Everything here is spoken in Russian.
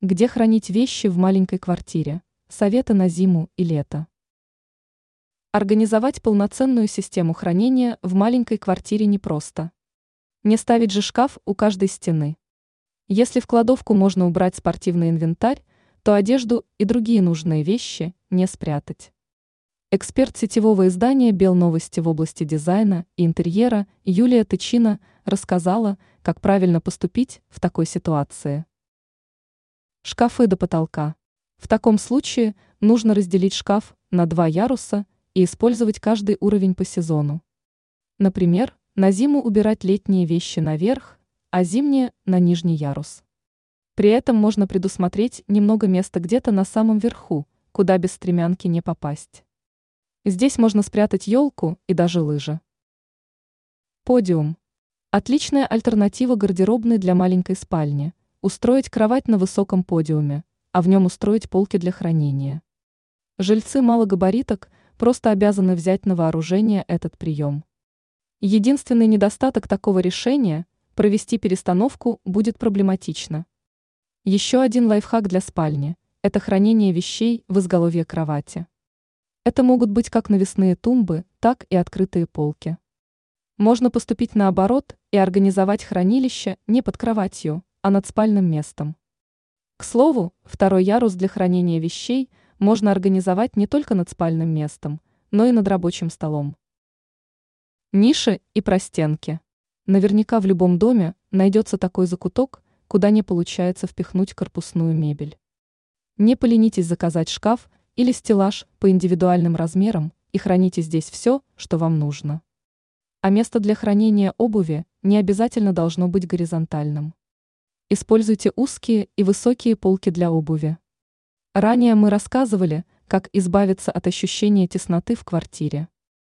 Где хранить вещи в маленькой квартире? Советы на зиму и лето. Организовать полноценную систему хранения в маленькой квартире непросто. Не ставить же шкаф у каждой стены. Если в кладовку можно убрать спортивный инвентарь, то одежду и другие нужные вещи не спрятать. Эксперт сетевого издания «Белновости» в области дизайна и интерьера Юлия Тычина рассказала, как правильно поступить в такой ситуации. Шкафы до потолка. В таком случае нужно разделить шкаф на два яруса и использовать каждый уровень по сезону. Например, на зиму убирать летние вещи наверх, а зимние – на нижний ярус. При этом можно предусмотреть немного места где-то на самом верху, куда без стремянки не попасть. Здесь можно спрятать елку и даже лыжи. Подиум. Отличная альтернатива гардеробной для маленькой спальни – устроить кровать на высоком подиуме, а в нем устроить полки для хранения. Жильцы малогабариток просто обязаны взять на вооружение этот прием. Единственный недостаток такого решения – провести перестановку будет проблематично. Еще один лайфхак для спальни – это хранение вещей в изголовье кровати. Это могут быть как навесные тумбы, так и открытые полки. Можно поступить наоборот и организовать хранилище не под кроватью, а над спальным местом. К слову, второй ярус для хранения вещей можно организовать не только над спальным местом, но и над рабочим столом. Ниши и простенки. Наверняка в любом доме найдется такой закуток, куда не получается впихнуть корпусную мебель. Не поленитесь заказать шкаф или стеллаж по индивидуальным размерам и храните здесь все, что вам нужно. А место для хранения обуви не обязательно должно быть горизонтальным. Используйте узкие и высокие полки для обуви. Ранее мы рассказывали, как избавиться от ощущения тесноты в квартире.